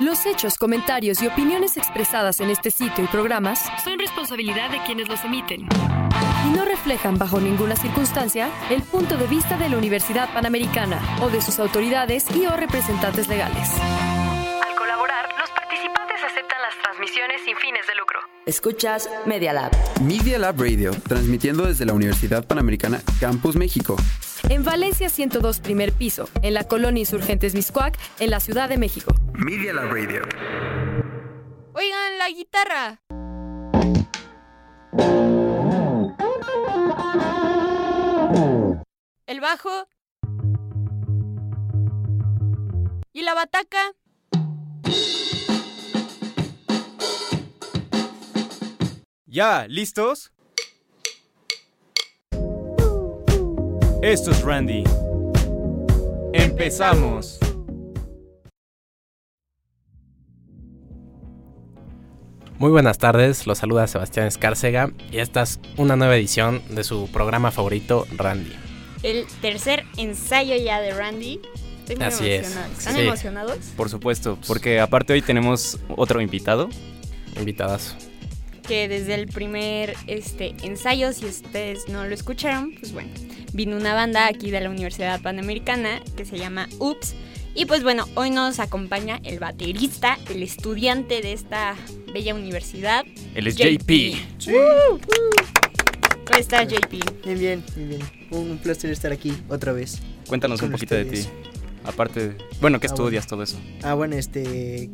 Los hechos, comentarios y opiniones expresadas en este sitio y programas son responsabilidad de quienes los emiten y no reflejan bajo ninguna circunstancia el punto de vista de la Universidad Panamericana o de sus autoridades y o representantes legales. Al colaborar, los participantes aceptan las transmisiones sin fines de lucro. Escuchas Media Lab. Media Lab Radio, transmitiendo desde la Universidad Panamericana Campus México. En Valencia 102 primer piso, en la colonia Insurgentes Miscuac, en la Ciudad de México. Media Lab Radio. Oigan, la guitarra. El bajo. ¿Y la bataca? ¿Ya? ¿Listos? Esto es Randy. Empezamos. Muy buenas tardes, los saluda Sebastián Escárcega y esta es una nueva edición de su programa favorito, Randy. El tercer ensayo ya de Randy. Estoy muy Así es. ¿Están sí. emocionados? Por supuesto, porque aparte hoy tenemos otro invitado. Invitadas. Que desde el primer este, ensayo, si ustedes no lo escucharon, pues bueno, vino una banda aquí de la Universidad Panamericana que se llama UPS. Y pues bueno, hoy nos acompaña el baterista, el estudiante de esta bella universidad. Él es JP. JP. ¿Cómo estás, JP? Bien, bien, bien, bien. Un placer estar aquí otra vez. Cuéntanos un poquito de ti. Aparte, bueno, ¿qué Ah, estudias todo eso? Ah, bueno, este.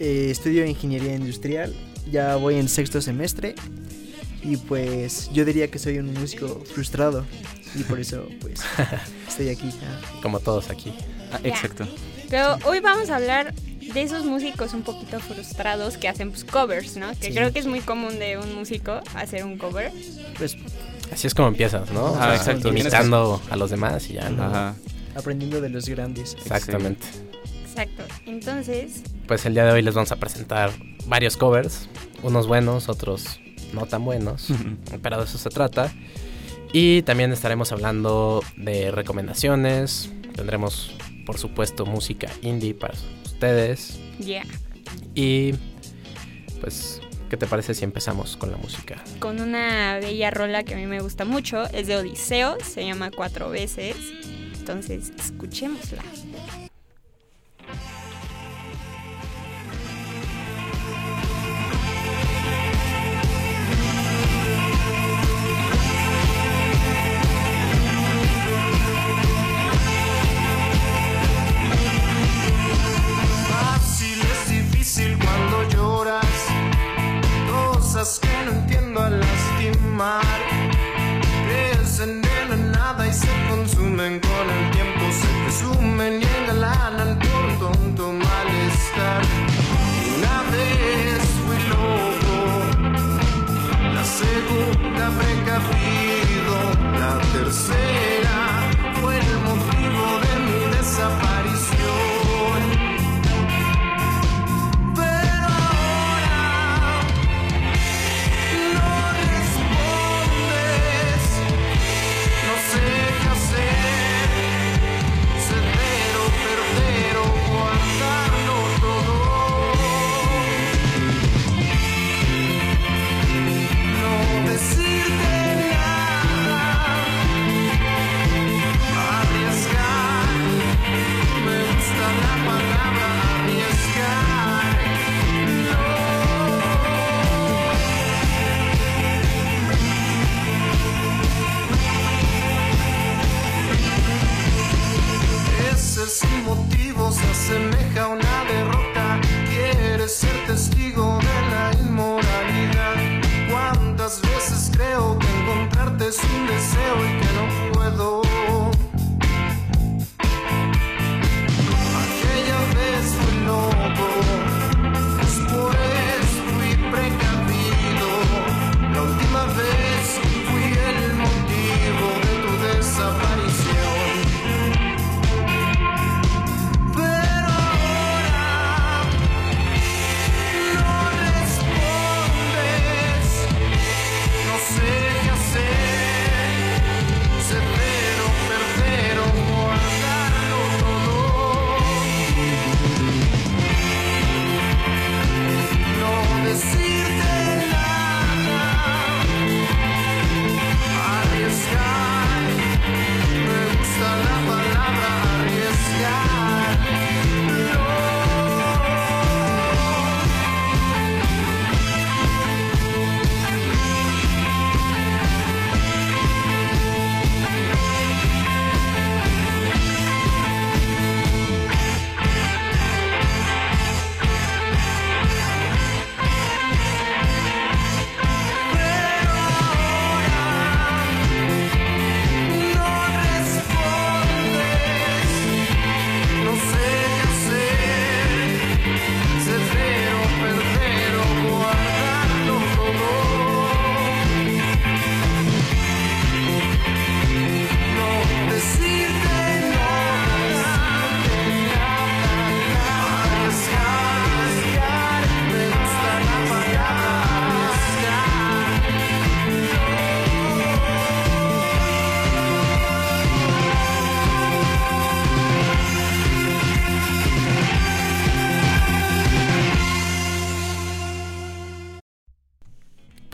eh, estudio ingeniería industrial. Ya voy en sexto semestre. Y pues yo diría que soy un músico frustrado. Y por eso, pues, estoy aquí. Como todos aquí. Ah, exacto. Pero hoy vamos a hablar de esos músicos un poquito frustrados que hacen pues, covers, ¿no? Que Sí. creo que es muy común de un músico hacer un cover. Pues Así es como empiezas, ¿no? Ah, exacto. Imitando a los demás y ya, ¿no? Ajá. aprendiendo de los grandes. Exactamente. Exacto. Entonces, Pues el día de hoy les vamos a presentar varios covers, unos buenos, otros no tan buenos, pero de eso se trata. Y también estaremos hablando de recomendaciones, tendremos por supuesto música indie para ustedes ya, y pues ¿qué te parece si empezamos con la música? con una bella rola que a mí me gusta mucho, es de Odiseo, se llama Cuatro veces. Entonces, escuchémosla.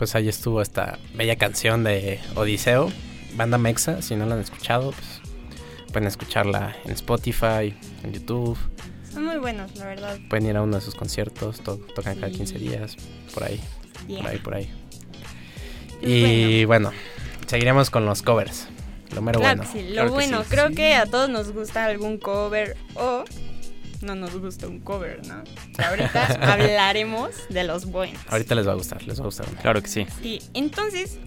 Pues ahí estuvo esta bella canción de Odiseo, banda Mexa. Si no la han escuchado, pues pueden escucharla en Spotify, en YouTube. Son muy buenos, la verdad. Pueden ir a uno de sus conciertos, to- tocan cada Sí. 15 días, por ahí, Yeah. por ahí, por ahí. Pues Y bueno, seguiremos con los covers. Lo mero Claro bueno. que sí, lo Claro que bueno, sí. creo que a todos nos gusta algún cover o no nos gusta un cover, ¿no? Ahorita hablaremos de los buenos. Ahorita les va a gustar, les va a gustar. Claro que sí. Sí, entonces,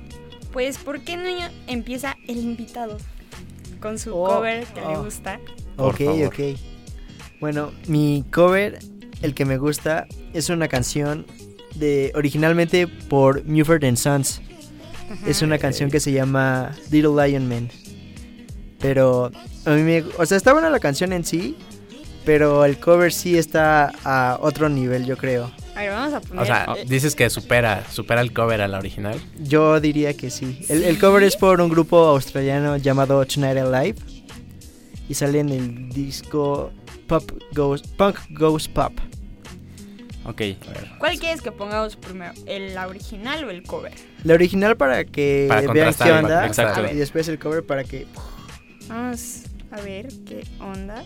pues, ¿por qué no empieza el invitado con su Oh, cover que le oh. gusta? Por ok, favor. ok. Bueno, mi cover, el que me gusta, es una canción de originalmente por Muford and Sons. Es una canción que se llama Little Lion Man. Pero a mí me, o sea, está buena la canción en sí, pero el cover sí está a otro nivel, yo creo. A ver, vamos a poner. O sea, eh, dices que supera, supera el cover a la original. Yo diría que sí. El, el cover es por un grupo australiano llamado Tonight Alive y sale en el disco Pop Goes Punk Goes Pop. Ok. A ver. ¿Cuál quieres que pongamos primero? ¿El la original o el cover? La original para que Para vean qué onda exacto. y después el cover para que Vamos a ver qué onda.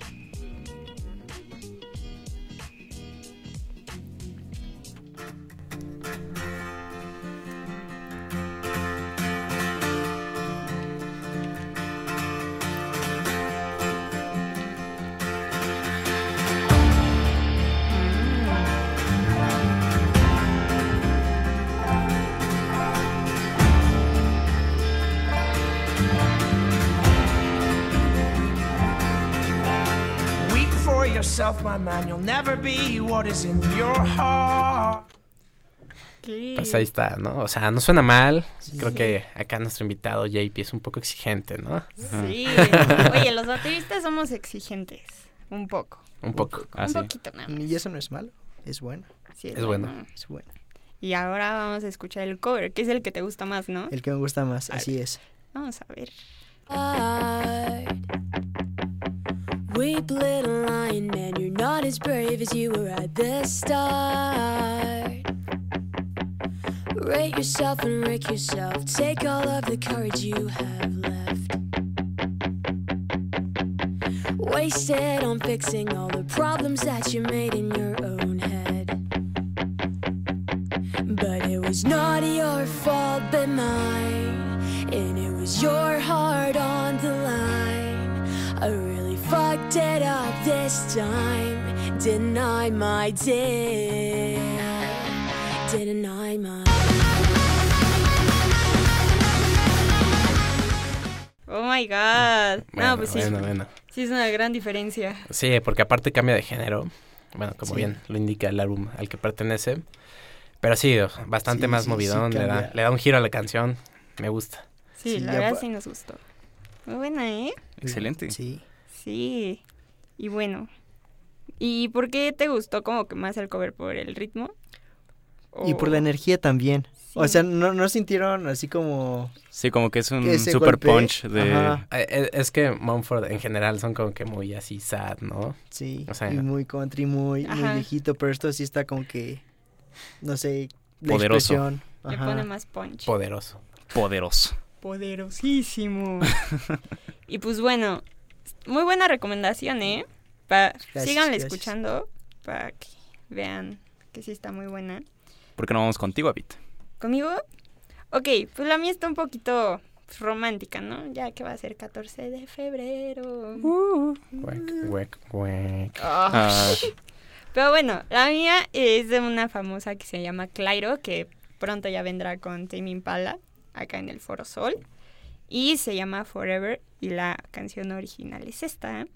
Yourself, my man. You'll never be what is in your heart. ¿Qué? Pues ahí está, ¿no? O sea, no suena mal. Creo que acá nuestro invitado JP es un poco exigente, ¿no? Sí. Oye, los bateristas somos exigentes. Un poco. Un poco. Ah, un sí. poquito nada más. y eso no es malo, es bueno, Sí, Es bueno. es bueno. Y ahora vamos a escuchar el cover, que es el que te gusta más, ¿no? El que me gusta más, así es. Vamos a ver. Weep, little lion man, you're not as brave as you were at the start. Rate yourself and wreck yourself. Take all of the courage you have left. Wasted on fixing all the problems that you made in your own head. But it was not your fault but mine. And it was your heart on the line. I really fucked it up this time. Didn't I, my dear? Didn't I, my Oh my god. Bueno, no, pues sí. bueno, bueno. Sí, es una gran diferencia. Sí, porque aparte cambia de género. Bueno, como Sí. bien lo indica el álbum al que pertenece. Pero sí, bastante Sí, más sí, sí, movidón. le, da, le da un giro a la canción. Me gusta. Sí, Sí, la verdad sí nos gustó. Muy buena, ¿eh? Excelente. Sí. Sí. Y bueno. ¿Y por qué te gustó como que más el cover? ¿Por el ritmo? Y por la energía también. O sea, no, no sintieron así como Sí, como que es un Que super punch de... Ajá. Eh, eh, Es que Mumford en general son como que muy así sad, ¿no? Sí, O sea, y muy country, muy, muy viejito, pero esto sí está como que, no sé, la Poderoso. expresión. Le pone más punch. Poderoso. Poderoso. Poderosísimo. y pues bueno, muy buena recomendación, ¿eh? Pa Gracias, síganle gracias. escuchando para que vean que sí está muy buena. ¿Por qué no vamos contigo, Abit? ¿Conmigo? Ok, pues la mía está un poquito romántica, ¿no? Ya que va a ser 14 de febrero. Huec, huec, huec. Ah. Ah, Pero bueno, la mía es de una famosa que se llama Clairo, que pronto ya vendrá con Tame Impala, acá en el Foro Sol. Y se llama Forever, y la canción original es esta.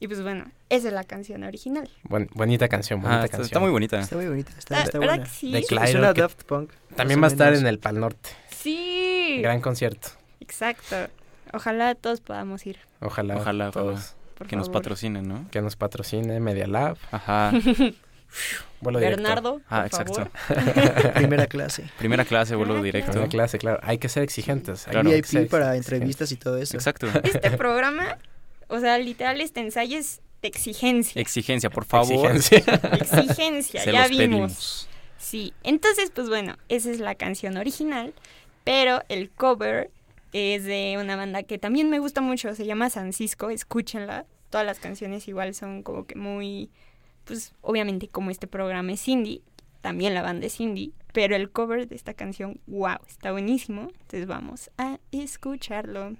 Y pues bueno, esa es la canción original. Buen- bonita canción, bonita Ah, está, canción. está muy bonita. Está muy bonita, está, Ah, está ¿verdad buena. que sí? De Clyro, que Daft Punk. También va a estar en el Pal Norte. Sí. Gran concierto. Exacto. Ojalá todos podamos ir, Ojalá, Ojalá, todos por Que nos patrocinen, ¿no? que nos patrocine Media Lab. Ajá. Vuelo directo. Bernardo, Ah, por exacto. favor. Primera clase. Primera clase, vuelo Ah, directo. Primera clase, claro. Hay que ser exigentes. hay Claro. VIP ser para exigentes. entrevistas y todo eso. Exacto. Este programa, o sea, literal, este ensayo es de exigencia. Exigencia, por favor. Exigencia. Exigencia, Se ya los vimos. pedimos. Sí, entonces, pues bueno, esa es la canción original, pero el cover es de una banda que también me gusta mucho, se llama San Cisco, escúchenla. Todas las canciones igual son como que muy, pues obviamente como este programa es indie, también la banda es indie, pero el cover de esta canción, wow, está buenísimo. Entonces vamos a escucharlo.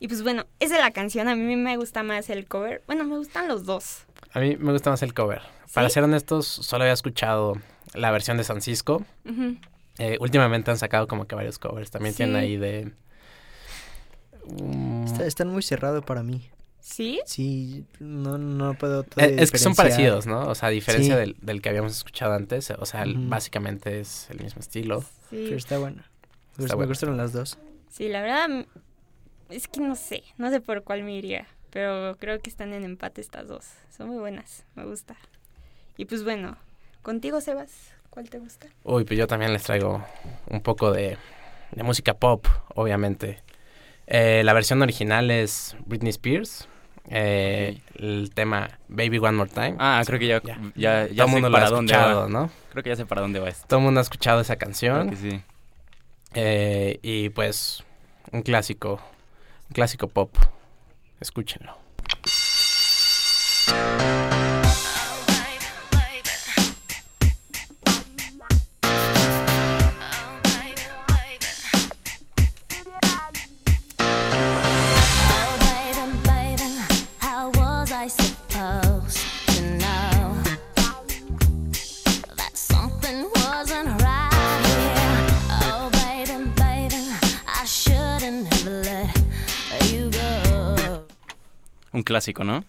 Y pues bueno, esa es la canción, a mí me gusta más el cover. Bueno, me gustan los dos. A mí me gusta más el cover. Para ser honestos, solo había escuchado la versión de San Cisco. Eh, últimamente han sacado como que varios covers. También Sí. tienen ahí de... Está- están muy cerrados para mí. ¿Sí? Sí, no, no puedo eh, todavía es que son parecidos, ¿no? O sea, a diferencia Sí. del, del que habíamos escuchado antes. O sea, el- básicamente es el mismo estilo. Sí. Pero está bueno. Me, Está me bueno. gustaron las dos. Sí, la verdad es que no sé, no sé por cuál me iría, pero creo que están en empate estas dos. Son muy buenas, me gusta. Y pues bueno, contigo Sebas, ¿cuál te gusta? Uy, pues yo también les traigo un poco de, de música pop, obviamente. Eh, la versión original es Britney Spears. Eh, El tema Baby One More Time. Ah, creo que ya, Ya. ya, ya Todo sé mundo lo ha para dónde escuchado, va. ¿no? Creo que ya sé para dónde va esto. Todo el mundo ha escuchado esa canción. Creo que sí. Eh, y pues, un clásico, un clásico pop. Escúchenlo. Clásico, ¿no?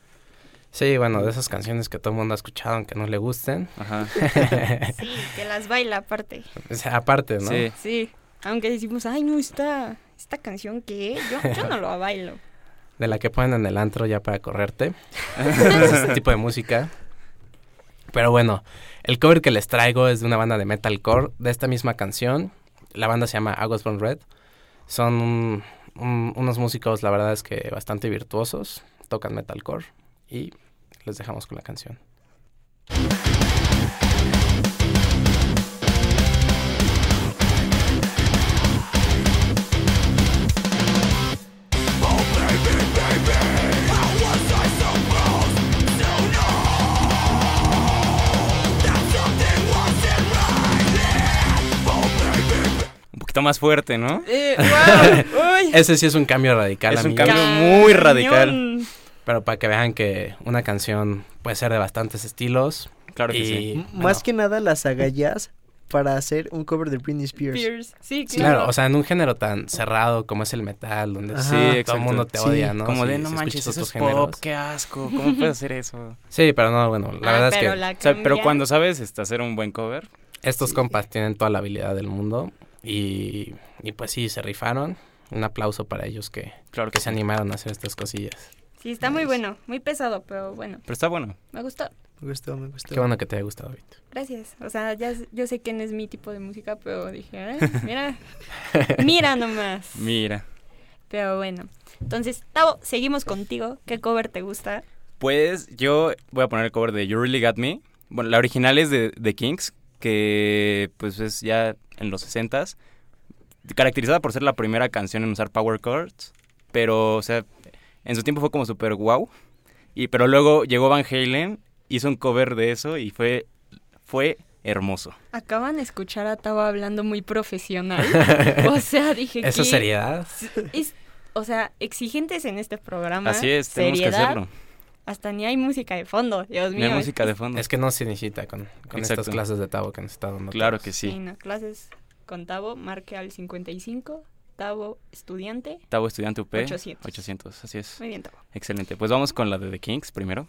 Sí, bueno, de esas canciones que todo el mundo ha escuchado aunque no le gusten. Ajá. Sí, que las baila aparte. O sea, aparte, ¿no? Sí. Sí, aunque decimos, ay no, esta, esta canción que yo, yo no lo bailo. De la que ponen en el antro ya para correrte. es este tipo de música. Pero bueno, el cover que les traigo es de una banda de metalcore de esta misma canción. La banda se llama August Von Red. Son un- un- unos músicos, la verdad es que bastante virtuosos. Tocan metalcore. Y les dejamos con la canción. Un poquito más fuerte, ¿no? Eh, wow, uy, Ese sí es un cambio radical. Es un cambio muy radical. Pero para que vean que una canción puede ser de bastantes estilos. Claro que y, sí. M- bueno, Más que nada las agallas para hacer un cover de Britney Spears. Spears. Sí, Sí, claro. claro, o sea, en un género tan cerrado como es el metal, donde Ajá. Sí, todo el mundo te Sí, odia, ¿no? Como Si- de, no manches, eso es géneros. pop, qué asco. ¿Cómo puedes hacer eso? Sí, pero no, bueno, la Ah, verdad es que la O sea, pero cuando sabes este, hacer un buen cover, estos Sí. compas tienen toda la habilidad del mundo y, y pues sí, se rifaron. Un aplauso para ellos que, claro que que se sí. animaron a hacer estas cosillas. Sí, está muy bueno, muy pesado, pero bueno, Pero está bueno. me gustó. Me gustó, me gustó. Qué bueno que te haya gustado, Víctor. Gracias. O sea, ya yo sé que no es mi tipo de música, pero dije, "Ay, mira, mira nomás. Mira. Pero bueno. Entonces, Tavo, seguimos contigo. ¿Qué cover te gusta? Pues yo voy a poner el cover de You Really Got Me. Bueno, la original es de The Kings, que pues es ya en los 60s. caracterizada por ser la primera canción en usar power chords, pero, o sea, en su tiempo fue como súper wow. Y, pero luego llegó Van Halen, hizo un cover de eso y fue, fue hermoso. Acaban de escuchar a Tavo hablando muy profesional. o sea, dije ¿Eso que seriedad? es- o sea, exigentes en este programa. Así es, tenemos que seriedad, hacerlo. Hasta ni hay música de fondo, Dios No mío. hay música de fondo. Es que no se necesita con, con estas clases de Tavo que nos está dando. Claro todos. que Sí, sí. no, clases con Tavo, marque al 55, Tavo estudiante. Tavo estudiante UP. 800. 800, así es. Muy bien, Tavo. Excelente. Pues vamos con la de The Kings primero.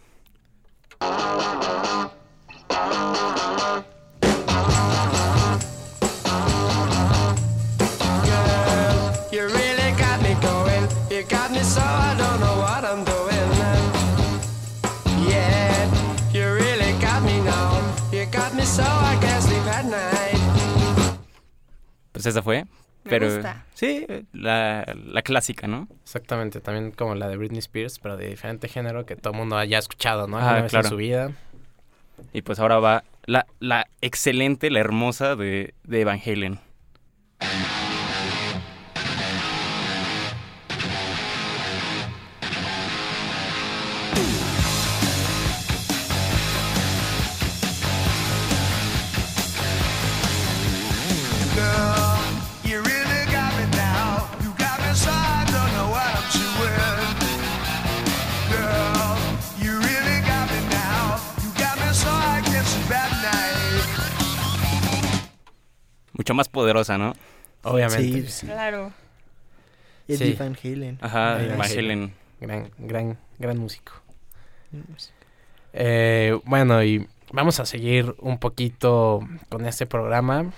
Pues esa fue. Me pero gusta. sí, la, la clásica, ¿no? Exactamente, también como la de Britney Spears, pero de diferente género que todo el mundo haya escuchado, ¿no? Ah, claro. en su vida. Y pues ahora va la, la excelente, la hermosa de, de Van Halen. Mucho más poderosa, ¿no? Obviamente. Sí, Claro. Eddie Sí. Van Halen. Ajá, Van sí. Halen. Gran, gran, gran músico. Eh, bueno, y vamos a seguir un poquito con este programa.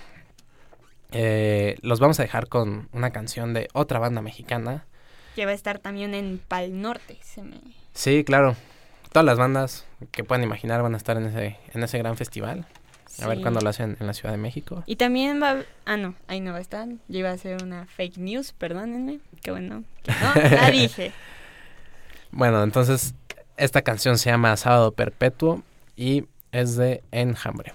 Eh, los vamos a dejar con una canción de otra banda mexicana. Que va a estar también en Pal Norte. Se me... Sí, claro. Todas las bandas que puedan imaginar van a estar en ese, en ese gran festival. A ver cuándo lo hacen en la Ciudad de México. Y también va... Ah, no, ahí no va a estar. Yo iba a hacer una fake news, perdónenme. Qué bueno. No, la dije. Bueno, entonces esta canción se llama Sábado Perpetuo y es de Enjambre.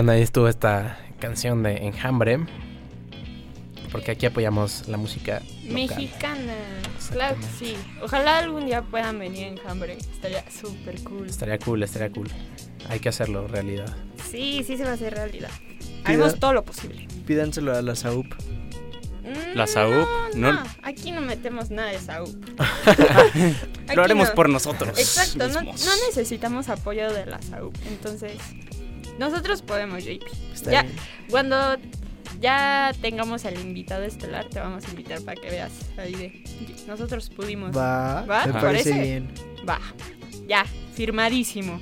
Bueno, ahí estuvo esta canción de Enjambre. Porque aquí apoyamos la música local. Mexicana. Claro que sí. Ojalá algún día puedan venir en Hambre. Estaría súper cool. Estaría cool, estaría cool. Hay que hacerlo realidad. Sí, sí se va a hacer realidad. Haremos todo lo posible. Pídanselo a la SAUP. Mm, La SAUP, No, no- no, aquí no metemos nada de SAUP. Lo haremos no. por nosotros. Exacto, no necesitamos apoyo de la SAUP. Entonces, nosotros podemos, JP. Está ya, bien. cuando ya tengamos al invitado estelar, te vamos a invitar para que veas ahí de. Nosotros pudimos. Va, ¿Va? me ¿Te parece parece? bien. Va, ya, firmadísimo.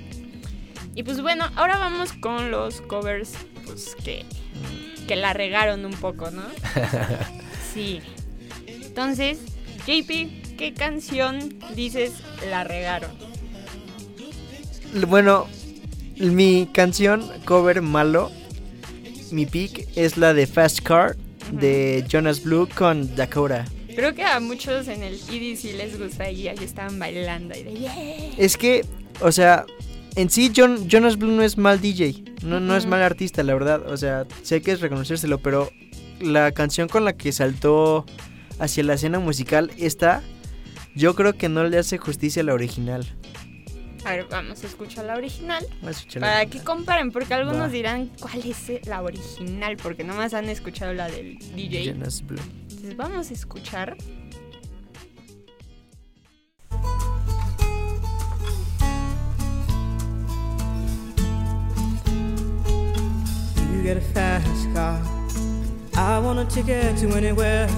Y pues bueno, ahora vamos con los covers pues que, que la regaron un poco, ¿no? Sí. Entonces, JP, ¿qué canción dices la regaron? Bueno, mi canción cover malo, mi pick es la de Fast Car de Jonas Blue con Dakota. Creo que a muchos en el EDC les gusta y ahí estaban bailando y de yeah. Es que, o sea, en sí John, Jonas Blue no es mal DJ, no, no es mal artista, la verdad. O sea, sé que es reconocérselo, pero la canción con la que saltó hacia la escena musical, esta, yo creo que no le hace justicia a la original. A ver, vamos a escuchar la original. Vamos a escucharla. Para que comparen, porque algunos Va. dirán cuál es la original, porque nomás han escuchado la del DJ. Jonas Blue. Entonces vamos a escuchar. You get a fast car. I want a ticket to anywhere.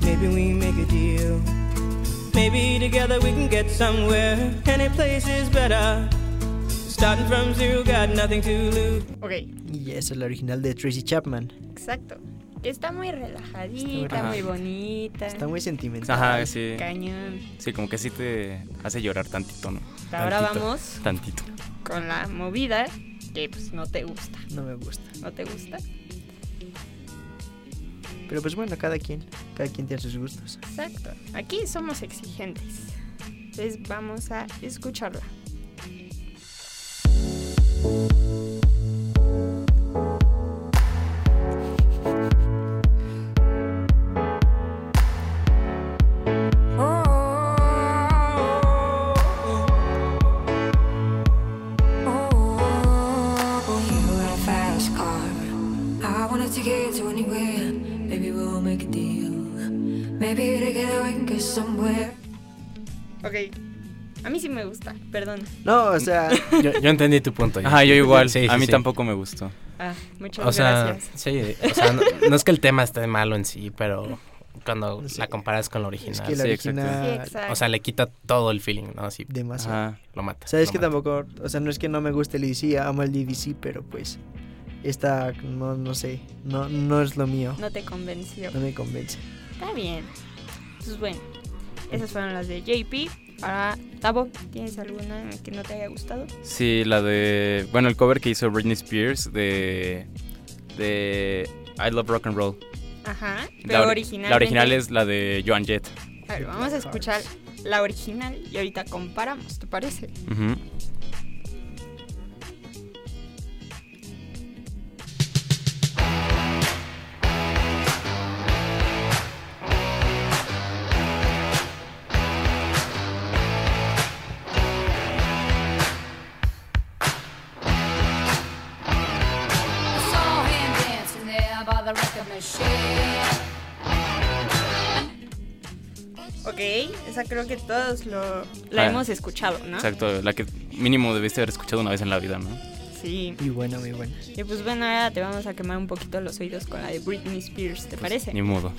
Maybe we make a deal. Maybe together we can get somewhere. Any place is better. Starting from zero, got nothing to lose. Ok, Y esa es la original de Tracy Chapman. exacto. Que está muy relajadita, Ajá. muy bonita. Está muy sentimental. Ajá, sí. Cañón. Sí, como que sí te hace llorar tantito, ¿no? Ahora Tantito, vamos Tantito. con la movida que pues no te gusta. No me gusta. ¿No te gusta? Pero pues bueno, cada quien, cada quien tiene sus gustos. Exacto. Aquí somos exigentes. Entonces vamos a escucharla. A fast car. I want a ticket to anywhere. Maybe we'll make a deal. Maybe together we can get somewhere. Ok. A mí sí me gusta, perdón. No, o sea, Yo, yo entendí tu punto. Ajá, yo igual. Sí, a mí sí. tampoco me gustó. Ah, muchas O sea, gracias. sí, o sea, no, no es que el tema esté malo en sí, pero cuando Sí. la comparas con la original, es que la sí, exacto. original... Sí, exacto. o sea, le quita todo el feeling, ¿no? Así demasiado. Ajá. lo mata. Sabes lo que mata. tampoco, o sea, no es que no me guste el EDC, amo el DVC, pero pues esta no, no sé, no, no es lo mío, No te convenció. no me convence. Está bien. Pues bueno, esas fueron las de JP. Ahora, Tavo, ¿tienes alguna que no te haya gustado? Sí, la de. Bueno, el cover que hizo Britney Spears de. de. I Love Rock and Roll. Ajá. La, Pero ori- original. la original es la de Joan Jett. A ver, vamos a escuchar la original y ahorita comparamos, ¿te parece? I Ok, esa creo que todos lo, la Ah, hemos escuchado, ¿no? Exacto, la que mínimo debiste haber escuchado una vez en la vida, ¿no? Sí. Muy buena, muy buena. Y pues bueno, ahora te vamos a quemar un poquito los oídos con la de Britney Spears, ¿te parece? Ni modo.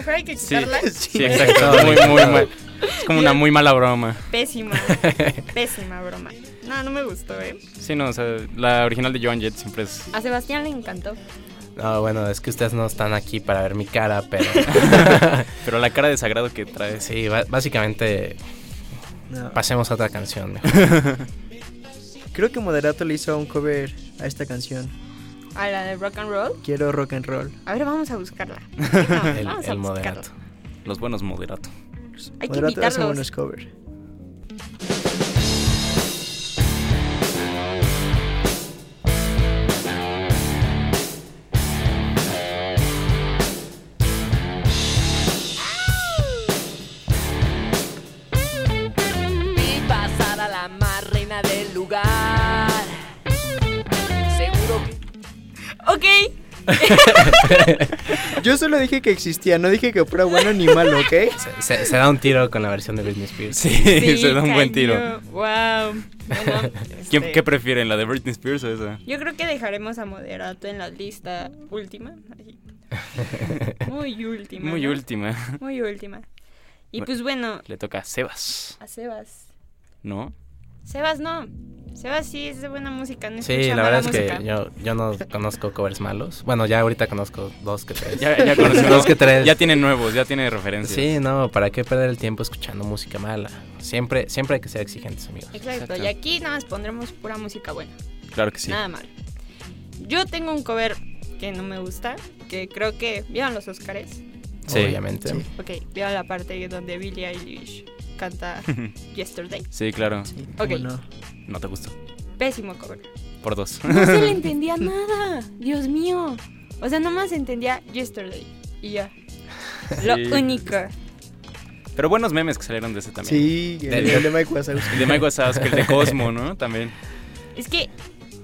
Mejor hay que Sí, quitarla. sí, exacto. Muy, muy mal. Es como una muy mala broma. Pésima, pésima broma. No, no me gustó, ¿eh? Sí, no, o sea, la original de Joan Jett siempre es. A Sebastián le encantó. No, bueno, es que ustedes no están aquí para ver mi cara, pero... Pero la cara de sagrado que traes. Sí, básicamente No. pasemos a otra canción. mejor. Creo que Moderato le hizo un cover a esta canción. A la de rock and roll. Quiero rock and roll. A ver, vamos a buscarla. No, el vamos a el buscarla. moderato. Los buenos moderato. Hay que Moderato hace invitarlos. buenos covers. Yo solo dije que existía, no dije que fuera bueno ni malo, ¿ok? Se, se da un tiro con la versión de Britney Spears. Sí, se da un buen tiro. Wow. Bueno, ¿Quién- este, ¿Qué prefieren, la de Britney Spears o esa? Yo creo que dejaremos a Moderato en la lista última. Muy última. Muy ¿no? última. Muy última. Y Bueno. pues bueno, Le toca a Sebas, a Sebas. ¿no? Sebas no. Sebas sí es de buena música, no Sí, la verdad es que yo, yo no conozco covers malos. Bueno, ya ahorita conozco dos que tres. Ya, ya conoció. dos que tres. Ya tiene nuevos, ya tiene referencias. Sí, no, ¿para qué perder el tiempo escuchando música mala? Siempre, siempre hay que ser exigentes, amigos. Exacto, Exacto. y aquí nada más pondremos pura música buena. Claro que sí. Nada mal. Yo tengo un cover que no me gusta, que creo que... ¿Vieron los Oscars? Sí. Obviamente. Sí. Ok, vieron la parte donde Billie Eilish canta Yesterday. Sí, claro. Ok, ¿Cómo no? No te gustó. pésimo cover. Por dos. No se le entendía nada, Dios mío. O sea, nomás entendía Yesterday y ya. Lo Sí. único. Pero buenos memes que salieron de ese también. Sí, el, el de Mike Wazowski. El de Mike Wazowski, el de Cosmo, ¿no? También. Es que,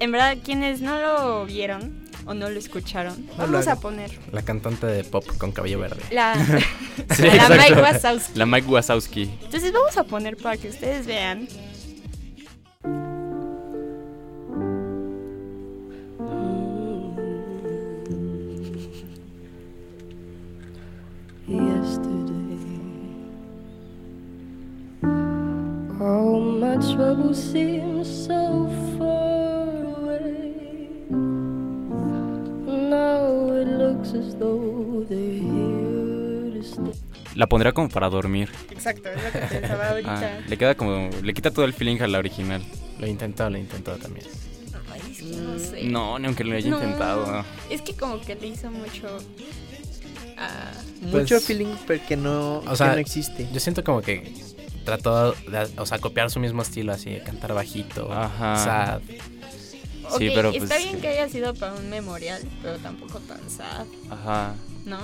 en verdad, quienes no lo vieron o no lo escucharon, vamos a poner La cantante de pop con cabello verde. la, Sí, la. Mike Wazowski. La Mike Wazowski. Entonces vamos a poner para que ustedes vean. yesterday. All my troubles seem so far La pondría como para dormir. Exacto, es lo que pensaba ahorita. Ah, le queda como. Le quita todo el feeling a la original. Lo intentó, lo intentó también. Ay, es que no sé. No, ni aunque lo haya No, intentado. no. Es que como que le hizo mucho. ah, Mucho Pues- feeling pero que no, O sea, que no existe. Yo siento como que trató de, o sea, copiar su mismo estilo así, de cantar bajito, Ajá. sad. Sí, ok, pero está pues- bien que haya sido para un memorial, pero tampoco tan sad, Ajá. ¿no?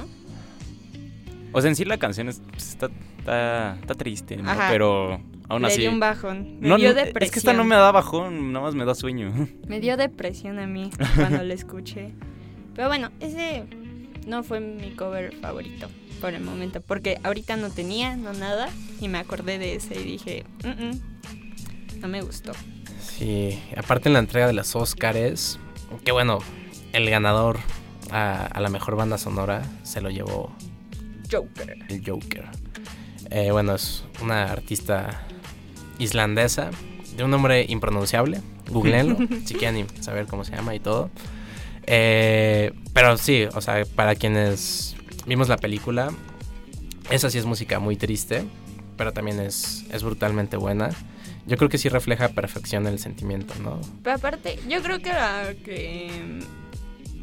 O sea, en sí la canción es- pues, está, está, está triste, ¿no? Ajá. Pero aún así. dio un bajón. Me No, dio depresión. es que esta no me da bajón, nada más me da sueño. Me dio depresión a mí cuando lo escuché. Pero bueno, ese no fue mi cover favorito por el momento. Porque ahorita no tenía, no nada. Y me acordé de ese y dije, "Mm, mm, no me gustó. Sí, aparte en la entrega de los Oscars, que bueno, el ganador a, a la mejor banda sonora se lo llevó Joker. el Joker. Eh, bueno, es una artista islandesa de un nombre impronunciable. Googleenlo si quieren saber cómo se llama y todo. Eh, pero sí, o sea, para quienes vimos la película, esa sí es música muy triste, pero también es, es brutalmente buena. Yo creo que sí refleja a perfección el sentimiento, ¿no? Pero aparte, yo creo que la que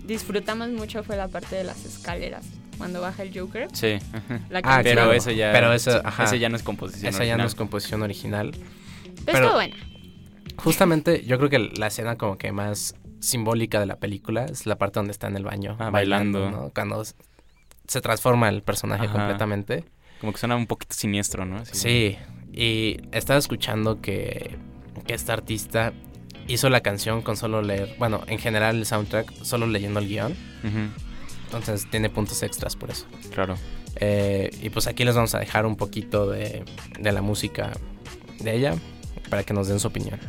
disfrutamos mucho fue la parte de las escaleras. Cuando baja el Joker. Sí. La Ah, pero claro. eso ya. Pero eso, ajá. ese ya no es composición. Esa ya no original. es composición original. Pero pero- buena. Justamente yo creo que la escena como que más simbólica de la película es la parte donde está en el baño Ah, bailando. ¿no? Cuando se transforma el personaje Ajá. completamente. Como que suena un poquito siniestro, ¿no? Así. Sí, y estaba escuchando que, que esta artista hizo la canción con solo leer, bueno, en general el soundtrack, solo leyendo el guion. Entonces tiene puntos extras por eso. Claro. Eh, y pues aquí les vamos a dejar un poquito de, de la música de ella para que nos den su opinión.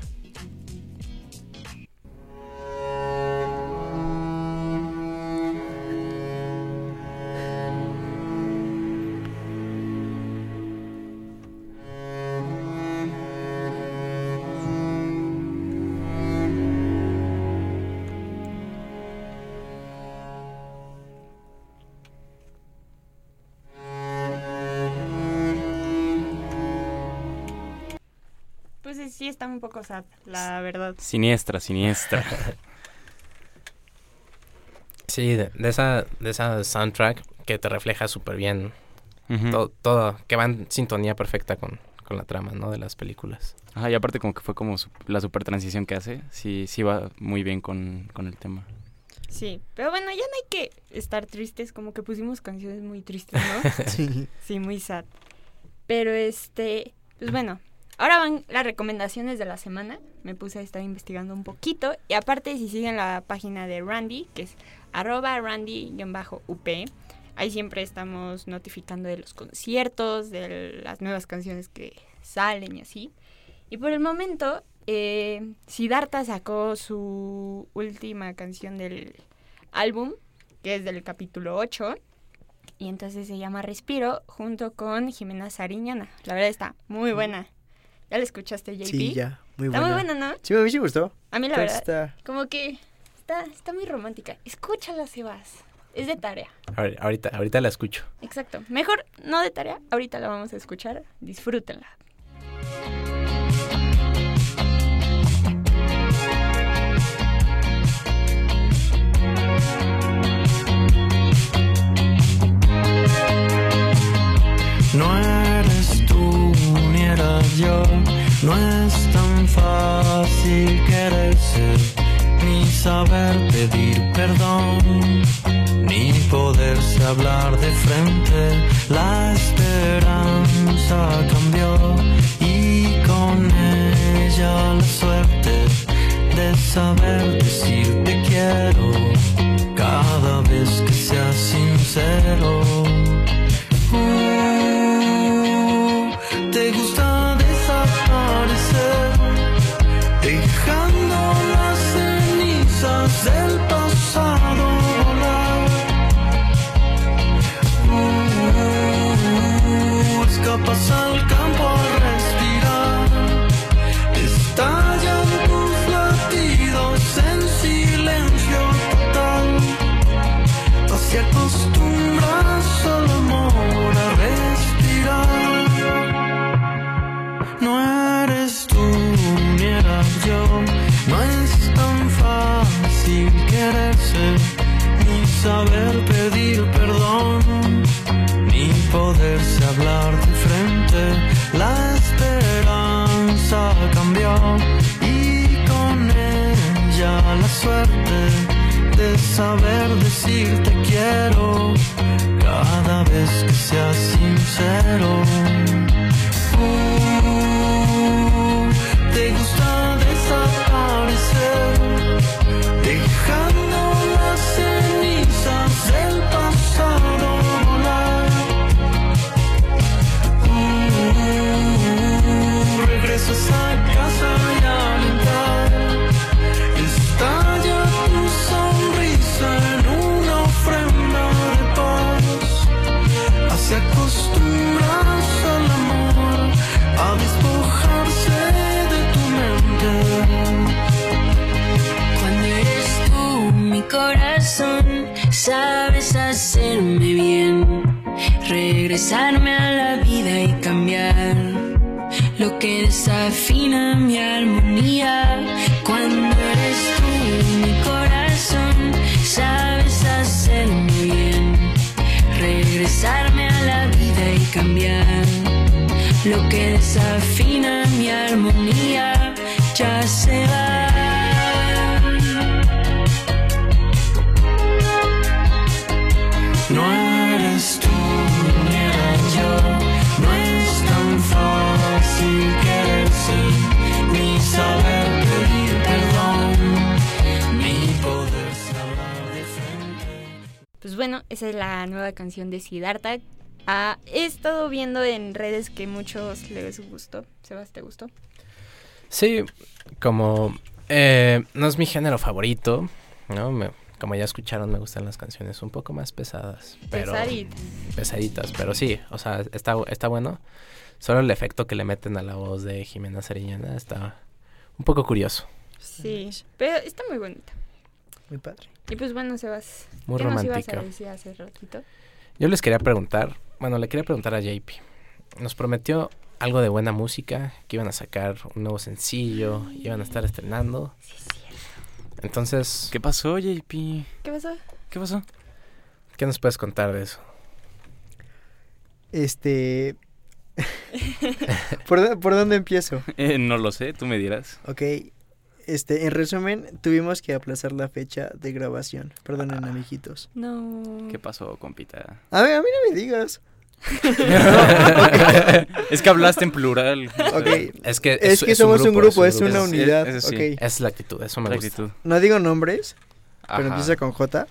La verdad. Siniestra, siniestra. Sí, de, de esa, de esa soundtrack que te refleja súper bien todo, todo, que va en sintonía perfecta con, con la trama, ¿no? De las películas. Ajá, y aparte como que fue como su- la super transición que hace, sí, sí va muy bien con, con el tema. Sí, pero bueno, ya no hay que estar tristes, como que pusimos canciones muy tristes, ¿no? Sí. Sí, muy sad. Pero este, pues bueno, ahora van las recomendaciones de la semana. Me puse a estar investigando un poquito. Y aparte, si siguen la página de Randy, que es arroba randy-up, ahí siempre estamos notificando de los conciertos, de las nuevas canciones que salen y así. Y por el momento, eh, Siddhartha sacó su última canción del álbum, que es del capítulo 8. Y entonces se llama Respiro junto con Jimena Sariñana. La verdad está muy buena. ¿Ya la escuchaste, JP? Sí, ya. Muy Está buena. muy buena, ¿no? Sí, a mí sí me gustó. A mí la verdad, está- como que está, está muy romántica. Escúchala, Sebas. Es de tarea. Ahori- Ahorita, ahorita la escucho. Exacto. Mejor no de tarea. Ahorita la vamos a escuchar. Disfrútenla. No eres tú ni era yo, no es tan fácil quererse, ni saber pedir perdón, ni poderse hablar de frente. La esperanza cambió y con ella la suerte de saber decir nueva canción de Siddhartha. Ah, he estado viendo en redes que muchos les gustó. Sebas, ¿te gustó? Sí, como eh, no es mi género favorito, ¿no? Me- como ya escucharon, me gustan las canciones un poco más pesadas. Pero, Pesaditas. Pesaditas, pero sí, o sea, está, está bueno. Solo el efecto que le meten a la voz de Jimena Sariñana está un poco curioso. Sí, pero está muy bonita. Muy padre. Y pues bueno, Sebas, Muy ¿qué nos ibas romántica. a decir hace ratito? Yo les quería preguntar, bueno, le quería preguntar a JP. Nos prometió algo de buena música, que iban a sacar un nuevo sencillo, iban a estar estrenando. Entonces, ¿Qué pasó, JP? ¿Qué pasó? ¿Qué pasó? ¿qué nos puedes contar de eso? Este... ¿Por, por dónde empiezo? Eh, no lo sé, tú me dirás. Ok, este, en resumen, tuvimos que aplazar la fecha de grabación. Perdonen, amiguitos. No. ¿Qué pasó, compita? A ver, a mí no me digas. es que hablaste en plural. Ok, Es que, es, que somos un grupo, es, una Es- unidad. es- sí. la actitud, eso me La gusta. actitud. No digo nombres, pero empieza con J.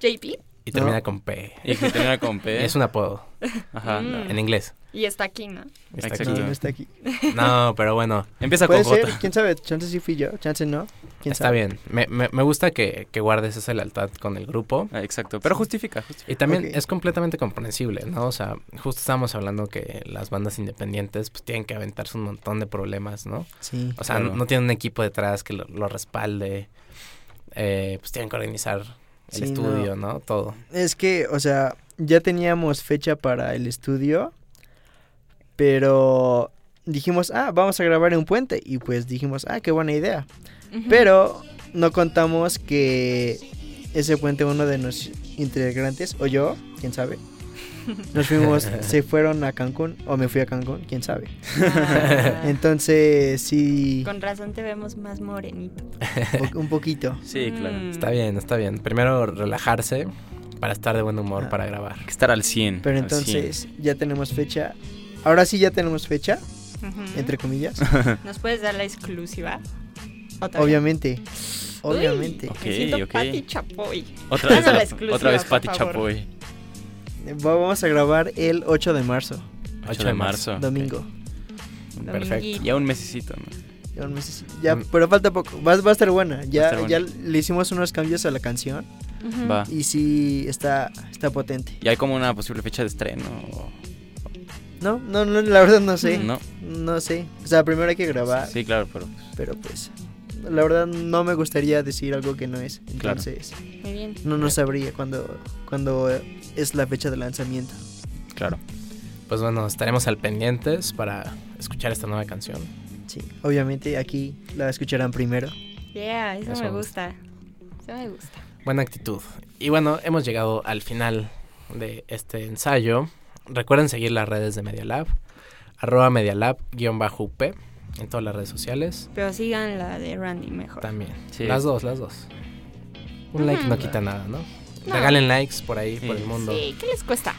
JP. Y termina No. con P. Y que termina con P. Es un apodo, Ajá. Mm. en inglés. Y está aquí, ¿no? Está. No, aquí. no está aquí. No, pero bueno, Empieza Puede con ser, J. quién sabe, chance sí fui yo, chance no. ¿Quién está sabe? bien. Me, me, me gusta que, que guardes esa lealtad con el grupo. Ah, Exacto. Pero justifica, justifica. Y también es completamente comprensible, ¿no? O sea, justo estábamos hablando que las bandas independientes pues tienen que aventarse un montón de problemas, ¿no? Sí. O sea, Claro. no, no tienen un equipo detrás que lo, lo respalde. Eh, pues tienen que organizar el Sí, estudio, ¿no? Todo. Es que, o sea, ya teníamos fecha para el estudio, pero dijimos, ah, vamos a grabar en un puente. Y pues dijimos, ah, qué buena idea. Pero no contamos que ese puente uno de los integrantes, o yo, quién sabe, nos fuimos, se fueron a Cancún, o me fui a Cancún, quién sabe. Ah, Entonces, sí, Con razón te vemos más morenito. po- un poquito. Sí, claro. Mm. Está bien, está bien. Primero relajarse para estar de buen humor Ah. para grabar. Hay que estar al 100. Pero al entonces, ya tenemos fecha. Ahora sí ya tenemos fecha, entre comillas. ¿Nos puedes dar la exclusiva? ¿Otra vez? Obviamente. Uy, Obviamente. Ok, me siento ok. Pati Chapoy. 100. Otra vez, la exclusiva, otra vez Pati. Chapoy. Va- Vamos a grabar el 8 de marzo, 8 de marzo. domingo. Perfecto. Ya un mesecito, ¿no? Ya, un mes- ya, Mm. pero falta poco. Va, va a estar buena. Ya, estar ya le hicimos unos cambios a la canción. Va. Y sí, está, está potente. ¿Y hay como una posible fecha de estreno? No, no, no, la verdad no sé. No. No sé. O sea, primero hay que grabar. Sí, claro, pero... Pero pues, la verdad no me gustaría decir algo que no es. Claro. Entonces, Muy bien. no no sabría cuando, cuando es la fecha de lanzamiento. Claro. Pues bueno, estaremos al pendientes para escuchar esta nueva canción. Sí, obviamente aquí la escucharán primero. Yeah, eso, Eso me me gusta. Eso me gusta. Buena actitud. Y bueno, hemos llegado al final de este ensayo. Recuerden seguir las redes de Media Lab, arroba medialab-up en todas las redes sociales. Pero sigan la de Randy mejor. También. Sí. Las dos, las dos. Un like no quita nada, ¿no? No. Regalen likes por ahí, por el mundo. Sí, ¿qué les cuesta?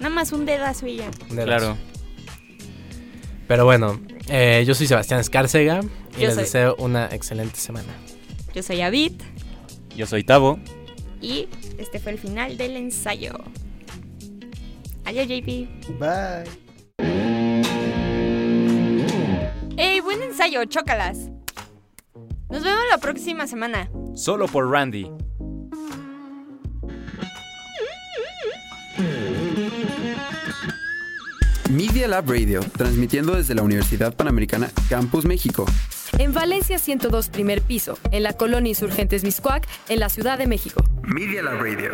Nada más un dedazo y ya. Un dedazo. Claro. Pero bueno, eh, yo soy Sebastián Escárcega y Yo les soy- deseo una excelente semana. Yo soy Avid Yo soy Tavo. y este fue el final del ensayo. Adiós, JP. Bye. ¡Ey, buen ensayo! ¡Chócalas! Nos vemos la próxima semana. Solo por Randy. Media Lab Radio, transmitiendo desde la Universidad Panamericana Campus México. En Valencia 102 primer piso, en la colonia Insurgentes Miscuac, en la Ciudad de México. Media Lab Radio.